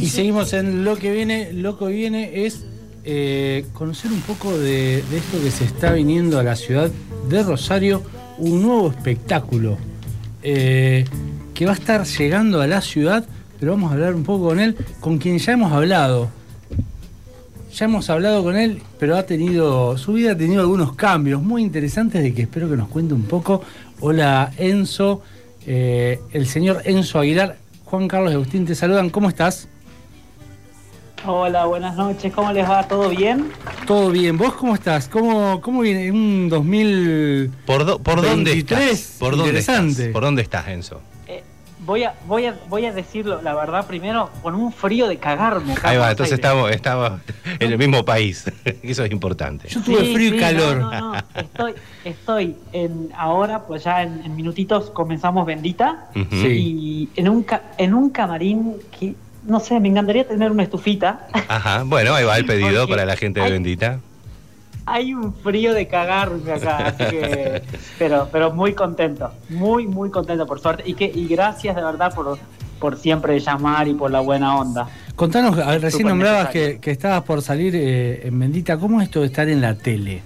Y seguimos en lo que viene. Lo que viene es eh, conocer un poco de, esto que se está viniendo a la ciudad de Rosario, un nuevo espectáculo eh, que va a estar llegando a la ciudad, pero vamos a hablar un poco con él, con quien ya hemos hablado. Ya hemos hablado con él, pero ha tenido, su vida ha tenido algunos cambios muy interesantes de que espero que nos cuente un poco. Hola Enzo, eh, el señor Enzo Aguilar, Juan Carlos Agustín, te saludan, ¿cómo estás? Hola, buenas noches, ¿cómo les va? ¿Todo bien? Todo bien, ¿vos cómo estás? ¿Cómo, cómo viene un 2000 ¿Por, por dónde estás? ¿Por dónde Estás? ¿Por dónde estás, Enzo? Eh, voy, a, voy, a, voy a decirlo, la verdad, primero, con un frío de cagarme. Ahí va, entonces estamos, estamos en el mismo país, eso es importante. Yo tuve frío y calor. No, no, no. Estoy, estoy en, ahora, pues ya en, minutitos comenzamos Bendita, y en un, en un camarín que no sé, me encantaría tener una estufita. Ajá, bueno, ahí va el pedido para la gente de Bendita. Hay un frío de cagarme acá, así que, pero, pero muy contento, muy, muy contento por suerte. Y, que, y gracias de verdad por, por siempre llamar y por la buena onda. Contanos, recién nombrabas que, que, estabas por salir eh, en Bendita, ¿cómo es esto de estar en la tele?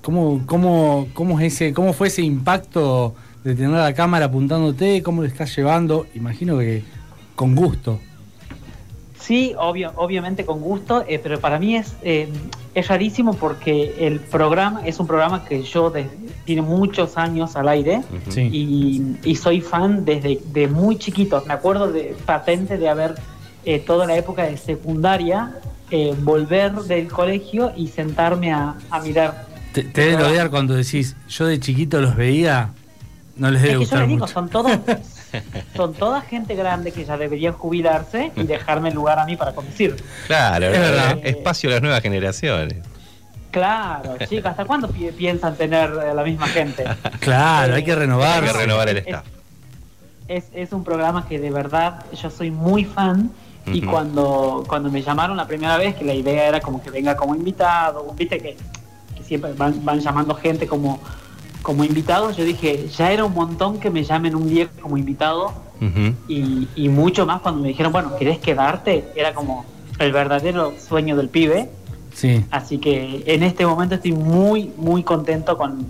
¿Cómo, cómo, cómo, es ese, ¿Cómo fue ese impacto de tener la cámara apuntándote? ¿Cómo lo estás llevando? Imagino que con gusto. Sí, obvio, obviamente con gusto, eh, pero para mí es, eh, es rarísimo porque el programa es un programa que yo tiene muchos años al aire y, soy fan desde de muy chiquito. Me acuerdo de patente de haber eh, toda la época de secundaria volver del colegio y sentarme a, mirar. Te, te debe odiar cuando decís, yo de chiquito los veía, no les debe gustar digo, son todos son toda gente grande que ya deberían jubilarse y dejarme el lugar a mí para conducir. Claro, es verdad. Eh, espacio a las nuevas generaciones. Claro, chicas, ¿hasta cuándo piensan tener eh, la misma gente? Claro, hay que renovar. Hay que renovar el staff. Es, es, un programa que de verdad yo soy muy fan y cuando, cuando me llamaron la primera vez, que la idea era como que venga como invitado, viste que, siempre van, van llamando gente como como invitado, yo dije, ya era un montón que me llamen un día como invitado y, mucho más cuando me dijeron, bueno, ¿querés quedarte? Era como el verdadero sueño del pibe. Sí. Así que en este momento estoy muy, muy contento con,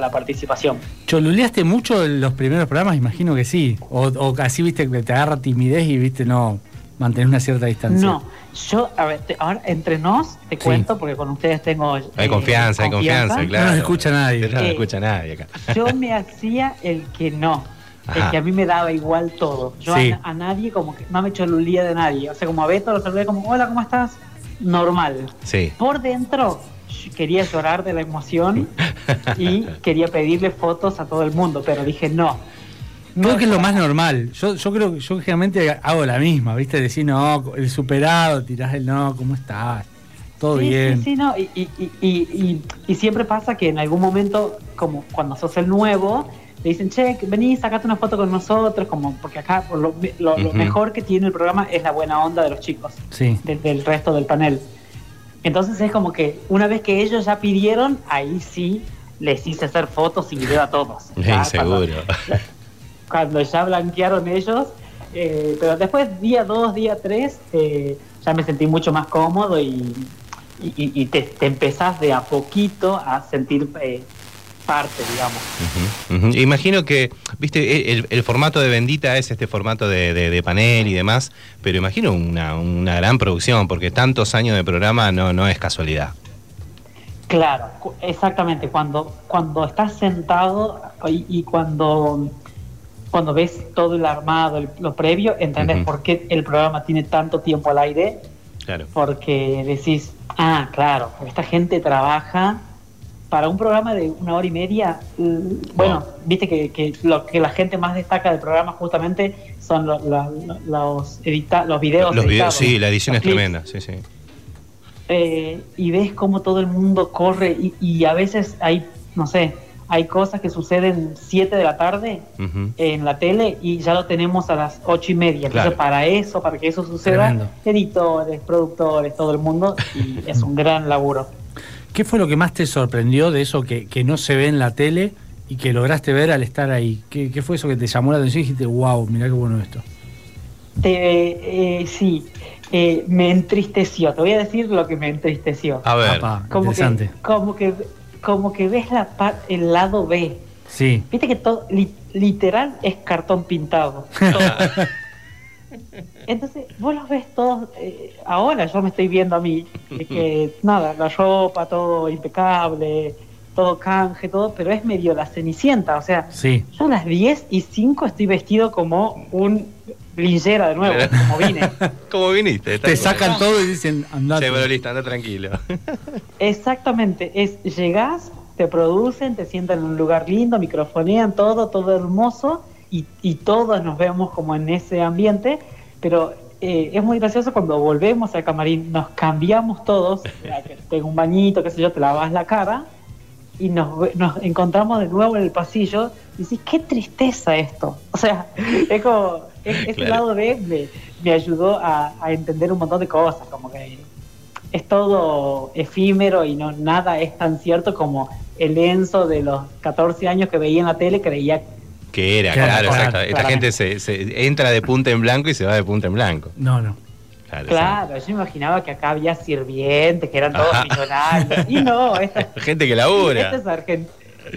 la participación. ¿Choluleaste mucho en los primeros programas? Imagino que sí. O, o así, viste, que te agarra timidez y, viste, no, mantener una cierta distancia. No, yo, a ver, ahora entre nos te cuento, porque con ustedes tengo. hay eh, confianza, hay confianza, claro. No nos escucha nadie. No nos escucha nadie acá. Yo me hacía el que no. El que a mí me daba igual todo. Yo a, nadie, como que no me cholulía de nadie. O sea, como a Beto lo saludé como, hola, ¿cómo estás? Normal. Sí. Por dentro, quería llorar de la emoción y quería pedirle fotos a todo el mundo, pero dije no Creo que es lo más normal. Yo, yo creo que yo generalmente hago la misma, ¿viste? Decir, no, el superado, tirás el no, ¿cómo estás? Todo bien. Sí, sí, no. Y, y, y, y, siempre pasa que en algún momento, como cuando sos el nuevo, te dicen, che, vení, sacate una foto con nosotros, como porque acá lo, lo, mejor que tiene el programa es la buena onda de los chicos, sí. del resto del panel. Entonces es como que una vez que ellos ya pidieron, ahí sí les hice hacer fotos y video a todos. Sí, seguro cuando ya blanquearon ellos. Eh, pero después, día 2, día 3, eh, ya me sentí mucho más cómodo y, y, te, empezás de a poquito a sentir eh, parte, digamos. Imagino que, viste, el, formato de Bendita es este formato de, panel y demás, pero imagino una, una, gran producción, porque tantos años de programa no, no es casualidad. Claro, exactamente. Cuando, cuando estás sentado y cuando cuando ves todo el armado, lo previo, entendés por qué el programa tiene tanto tiempo al aire. Claro. Porque decís, ah, claro, esta gente trabaja para un programa de una hora y media. Bueno, viste que, lo que la gente más destaca del programa justamente son los, los, edita los videos. Los videos, sí, la edición es tremenda, sí, sí. Eh, y ves cómo todo el mundo corre y, y a veces hay, no sé, hay cosas que suceden 7 de la tarde en la tele y ya lo tenemos a las ocho y media. Entonces, para eso, para que eso suceda, editores, productores, todo el mundo, y es un gran laburo. ¿Qué fue lo que más te sorprendió de eso que, no se ve en la tele y que lograste ver al estar ahí? ¿Qué, fue eso que te llamó la atención y dijiste, wow, mirá qué bueno esto? Eh, sí, eh, me entristeció. Te voy a decir lo que me entristeció. A ver. Como interesante. que, como que, como que ves la el lado B. Sí. Viste que todo li- literal es cartón pintado. todo. Entonces, vos los ves todos. eh, ahora yo me estoy viendo a mí. de que nada, la ropa, todo impecable, todo canje, todo, pero es medio la cenicienta. O sea, Sí. yo a las 10 y 5 estoy vestido como un linchera de nuevo, como vine. ¿Cómo viniste? Te bien. sacan todo y dicen, andate. Anda tranquilo. Exactamente, es llegás, te producen, te sientan en un lugar lindo, microfonean todo, todo hermoso y, y todos nos vemos como en ese ambiente, pero eh, es muy gracioso cuando volvemos al camarín, nos cambiamos todos, tengo un bañito, qué sé yo, te lavas la cara y nos, ve- nos encontramos de nuevo en el pasillo y decís, qué tristeza esto. O sea, es como, es- ese Claro. lado B me, me ayudó a, a entender un montón de cosas, como que es todo efímero y no nada es tan cierto como el Enzo de los 14 años que veía en la tele creía Que era, Claro, claro, claro, exacto. Esta gente se, se entra de punta en blanco y se va de punta en blanco. No, no. Claro, Claro, yo imaginaba que acá había sirvientes, que eran todos Ajá. millonarios. Y no, esta. Gente que esta labura.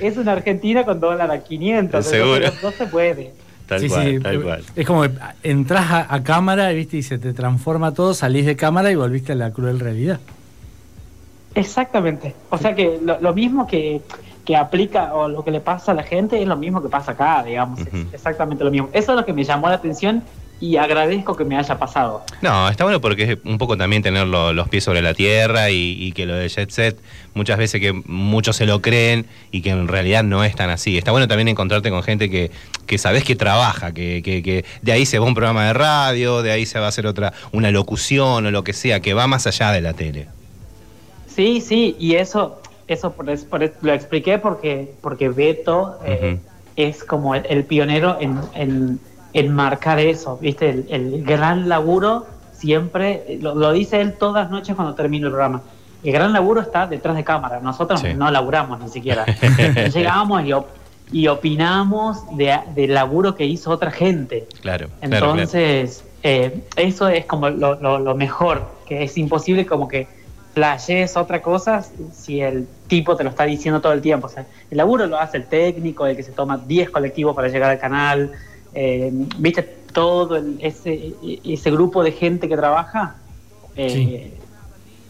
es, una Argentina con dólar a 500. Seguro. entonces No, no se puede. Tal Sí, cual, sí, tal cual. Es como que entras a, a cámara ¿viste? y se te transforma todo, salís de cámara y volviste a la cruel realidad. Exactamente. O sea que lo, lo mismo que, que aplica o lo que le pasa a la gente es lo mismo que pasa acá, digamos. Exactamente lo mismo. Eso es lo que me llamó la atención y agradezco que me haya pasado. No, está bueno porque es un poco también tener lo- los pies sobre la tierra y, y que lo de Jet Set, muchas veces que muchos se lo creen y que en realidad no es tan así. Está bueno también encontrarte con gente que, que sabes que trabaja, que, que, que de ahí se va un programa de radio, de ahí se va a hacer otra, una locución o lo que sea, que va más allá de la tele. Sí, sí, y eso, eso por, por lo expliqué porque, porque Beto eh, es como el, el pionero en, en, en marcar eso, ¿viste? El, el gran laburo siempre, eh, lo, lo dice él todas las noches cuando termina el programa. El gran laburo está detrás de cámara, nosotros Sí. no laburamos ni siquiera. Llegamos y, op- y opinamos de, del laburo que hizo otra gente. Claro, claro, claro. Entonces, eh, eso es como lo, lo- lo mejor, que es imposible como que flashees otra cosa si el tipo te lo está diciendo todo el tiempo. O sea, el laburo lo hace el técnico, el que se toma 10 colectivos para llegar al canal, eh, viste, todo el- ese, ese grupo de gente que trabaja. eh,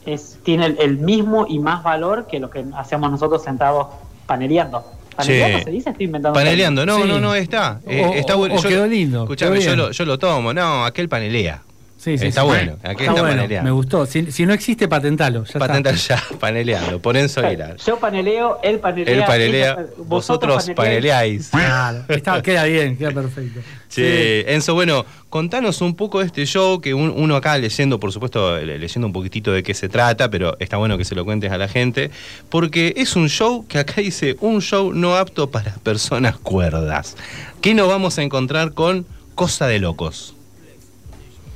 es, tiene el, el mismo y más valor que lo que hacemos nosotros sentados paneleando. ¿Paneleando se dice? Estoy inventando. Paneleando, no, Sí. no, no, está. Eh, O- está o- bueno. o quedó lindo, Escuchame, quedó yo bien. lo, yo lo tomo. No, aquel panelea. Sí, sí, Está sí. bueno, aquí está bueno, paneleando. me gustó. Si, si no existe, patentalo. Ya está. Patentar ya, paneleando. Por Enzo Aguilar. Yo paneleo, él panelea. Él panelea, vosotros paneleáis. Claro, está- queda bien, queda perfecto. Enzo, bueno, contanos un poco de este show que un- uno acá leyendo, por supuesto, le- leyendo un poquitito de qué se trata, pero está bueno que se lo cuentes a la gente, porque es un show que acá dice un show no apto para personas cuerdas. ¿Qué nos vamos a encontrar con Cosa de Locos?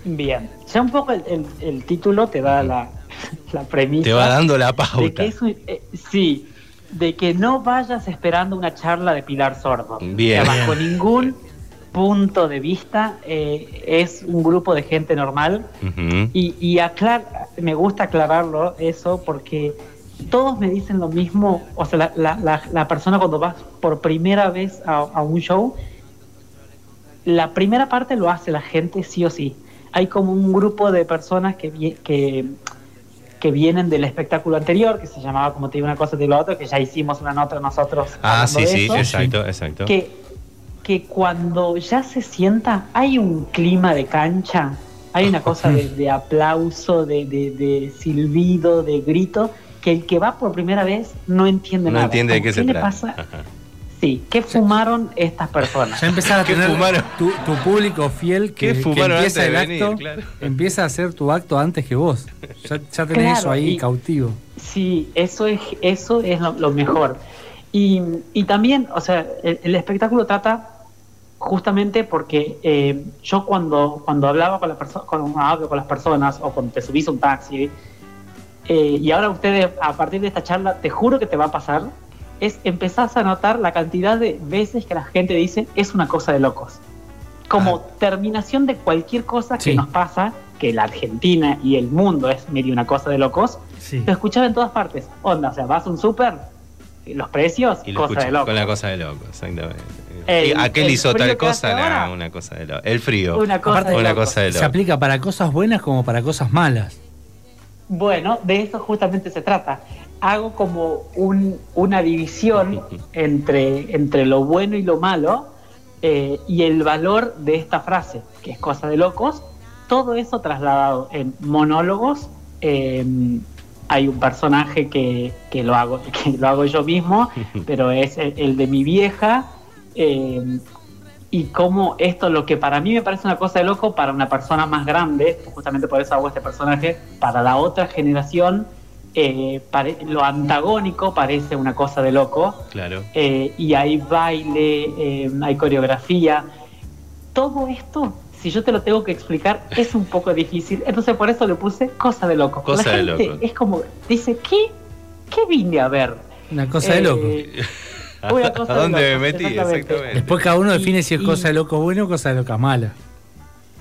Bien. Ya un poco el, el- el título te da la, la premisa. Te va dando la de pauta. que es un- eh, sí, de que no vayas esperando una charla de Pilar Sordo. Bien. O sea, bajo ningún punto de vista eh, es un grupo de gente normal. Y, y aclar, me gusta aclararlo eso porque todos me dicen lo mismo. O sea, la, la- la- la persona cuando vas por primera vez a, a un show, la primera parte lo hace la gente sí o sí. Hay como un grupo de personas que, vi- que, que vienen del espectáculo anterior, que se llamaba como te digo una cosa, te digo la otra, que ya hicimos una nota nosotros. Ah, sí, de sí, eso exacto, exacto. que, que cuando ya se sienta hay un clima de cancha, hay una cosa de, de aplauso, de, de- de silbido, de grito, que el que va por primera vez no entiende No nada. entiende de Como, qué se le trata. pasa? Ajá. Sí, ¿qué fumaron estas personas? Ya empezás a ¿Qué tener fumaron? tu, tu público fiel que, ¿Qué que fumaron empieza antes el de venir? acto, Claro. empieza a hacer tu acto antes que vos. Ya, ya tenés Claro, eso ahí y- cautivo. Sí, eso es, eso es lo, lo mejor. Y, y también, o sea, el, el espectáculo trata justamente porque eh, yo cuando, cuando hablaba con, la perso- cuando hablo con las personas o cuando te subís a un taxi, eh, y ahora ustedes, a partir de esta charla, te juro que te va a pasar, es empezás a notar la cantidad de veces que la gente dice es una cosa de locos. Como terminación de cualquier cosa que Sí. nos pasa, que que la Argentina y el mundo es medio una cosa de locos, Sí. lo escuchaba en todas partes. Onda, o sea, vas a un súper, los precios, Y lo cosa de locos. con la cosa de loco, exactamente. El- aquel el hizo tal que cosa, nada, una cosa de loco. El frío, Una cosa Aparte, de una locos. cosa de Se loco. aplica para cosas buenas como para cosas malas. Bueno, de eso justamente se trata. Hago como un- una división entre, entre lo bueno y lo malo eh, y el valor de esta frase, que es cosa de locos. Todo eso trasladado en monólogos. eh, hay un personaje que, que lo hago, que lo hago yo mismo, pero es el, el de mi vieja. eh, y cómo esto, lo que para mí me parece una cosa de loco, para una persona más grande, justamente por eso hago este personaje, para la otra generación, eh, pare- lo antagónico parece una cosa de loco. Claro. eh, y hay baile, eh, hay coreografía. Todo esto, si yo te lo tengo que explicar, es un poco difícil. Entonces por eso le puse cosa de loco. Cosa la de gente loco. Es como, dice, ¿qué, qué vine a ver? Una cosa de Eh, loco. una cosa ¿A de dónde me metí? exactamente. Exactamente. Después cada uno y- define si es y- cosa de loco bueno o cosa de loca mala.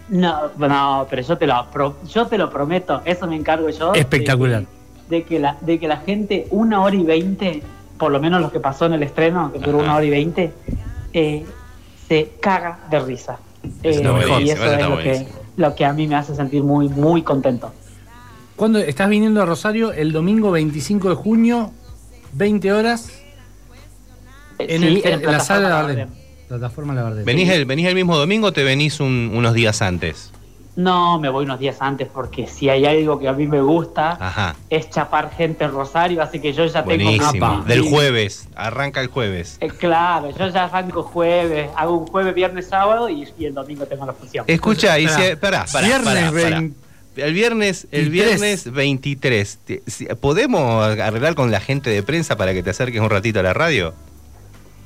No, no, pero yo te lo yo te lo prometo, eso me encargo yo. de Espectacular. De que, la, de que la gente, una hora y veinte, por lo menos lo que pasó en el estreno, que duró Ajá. una hora y veinte, eh, se caga de risa. Eso Eh, y eso es lo que, lo que a mí me hace sentir muy, muy contento. Cuando estás viniendo a Rosario el domingo 25 de junio, 20 horas, Eh, en, sí, el- en la sala de La. Plataforma La. ¿Venís el, ¿Venís el mismo domingo o te venís un- unos días antes? No, me voy unos días antes porque si hay algo que a mí me gusta Ajá. es chapar gente en Rosario, así que yo ya tengo... Buenísimo. Apa. Del jueves. Arranca el jueves. Eh, claro, yo ya arranco jueves, hago un jueves, viernes, sábado y, y el domingo tengo la función. Escucha, y si, pará, pará, Viernes pará, pará. 20. El viernes, el 23. viernes 23. Te- si- ¿Podemos arreglar con la gente de prensa para que te acerques un ratito a la radio?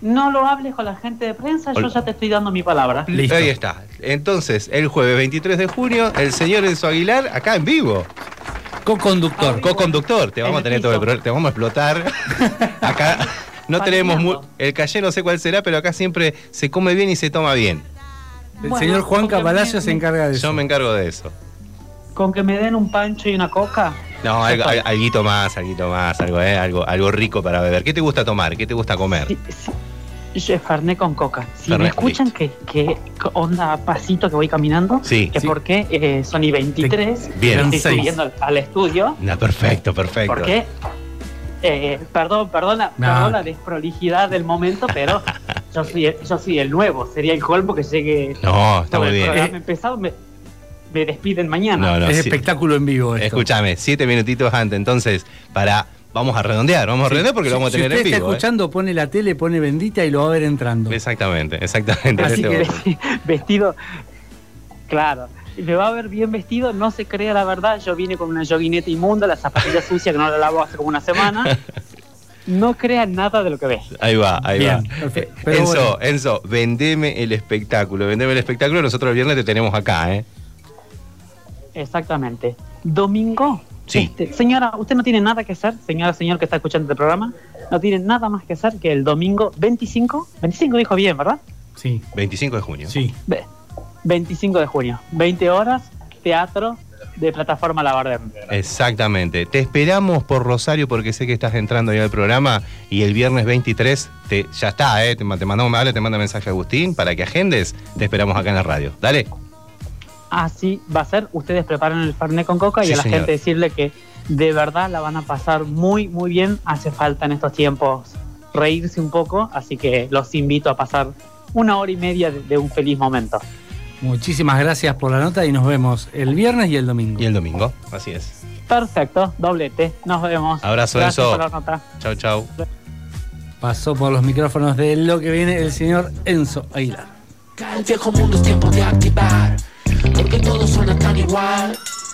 No lo hables con la gente de prensa, yo ya te estoy dando mi palabra. Listo. Ahí está. Entonces, el jueves 23 de junio, el señor Enzo Aguilar, acá en vivo. Co-conductor. Ah, Co-conductor, te vamos a tener todo el te vamos a explotar. Acá no tenemos mu- el calle no sé cuál será, pero acá siempre se come bien y se toma bien. El Bueno, señor Juan Capalacio se encarga de eso. Yo me encargo de eso. Con que me den un pancho y una coca. No, algo, Estoy. al- alguito más, alguito más, algo, eh, algo, algo rico para beber. ¿Qué te gusta tomar? ¿Qué te gusta comer? Sí, sí. Fernet con coca. Si Fernet, me escuchan que, que onda pasito que voy caminando, Sí. es Sí. porque eh, son y 23. Bien. Estoy Seis. subiendo al, estudio. No, perfecto, perfecto. Porque, eh, perdón, perdona, No. perdón la desprolijidad del momento, pero yo soy, el- yo soy el nuevo. Sería el colmo que llegue No, está todo muy el bien. programa Eh, empezado, me, me despiden mañana. No, no, es sí. espectáculo en vivo. Escúchame, siete minutitos antes, entonces, para. Vamos a redondear, vamos a redondear porque lo vamos a Si tener usted en está vivo. ¿eh? escuchando, pone la tele, pone bendita y lo va a ver entrando. Exactamente, exactamente. en este que vestido, claro. Me va a ver bien vestido, no se crea la verdad. Yo vine con una joguineta inmunda, la zapatilla sucia que no la lavo hace como una semana. No crean nada de lo que ves. Ahí va, ahí Bien, va. perfecto. Pero Enzo, bueno. Enzo, vendeme el espectáculo, vendeme el espectáculo. Nosotros el viernes te tenemos acá, ¿eh? Exactamente. Domingo. Sí. Este, señora, usted no tiene nada que hacer, señora, señor que está escuchando este programa, no tiene nada más que hacer que el domingo 25, 25 dijo bien, ¿verdad? Sí, 25 de junio. sí. Ve, 25 de junio, 20 horas, teatro de plataforma La Bardem. Exactamente. Te esperamos por Rosario porque sé que estás entrando ya al programa y el viernes 23 te, ya está, ¿eh? Te, ma- te mandamos, dale, te manda mensaje Agustín para que agendes. Te esperamos acá en la radio. Dale. Así va a ser, ustedes preparan el Fernet con Coca y a la señor. gente decirle que de verdad la van a pasar muy, muy bien. Hace falta en estos tiempos reírse un poco, así que los invito a pasar una hora y media de, de un feliz momento. Muchísimas gracias por la nota y nos vemos el viernes y el domingo. Y el domingo. Así es. Perfecto, doblete. Nos vemos. Abrazo, Gracias Enzo. por la nota. Chau, chau. Pasó por los micrófonos de lo que viene el señor Enzo Aguilar. El viejo mundo es tiempo de activar, porque todo suena tan igual.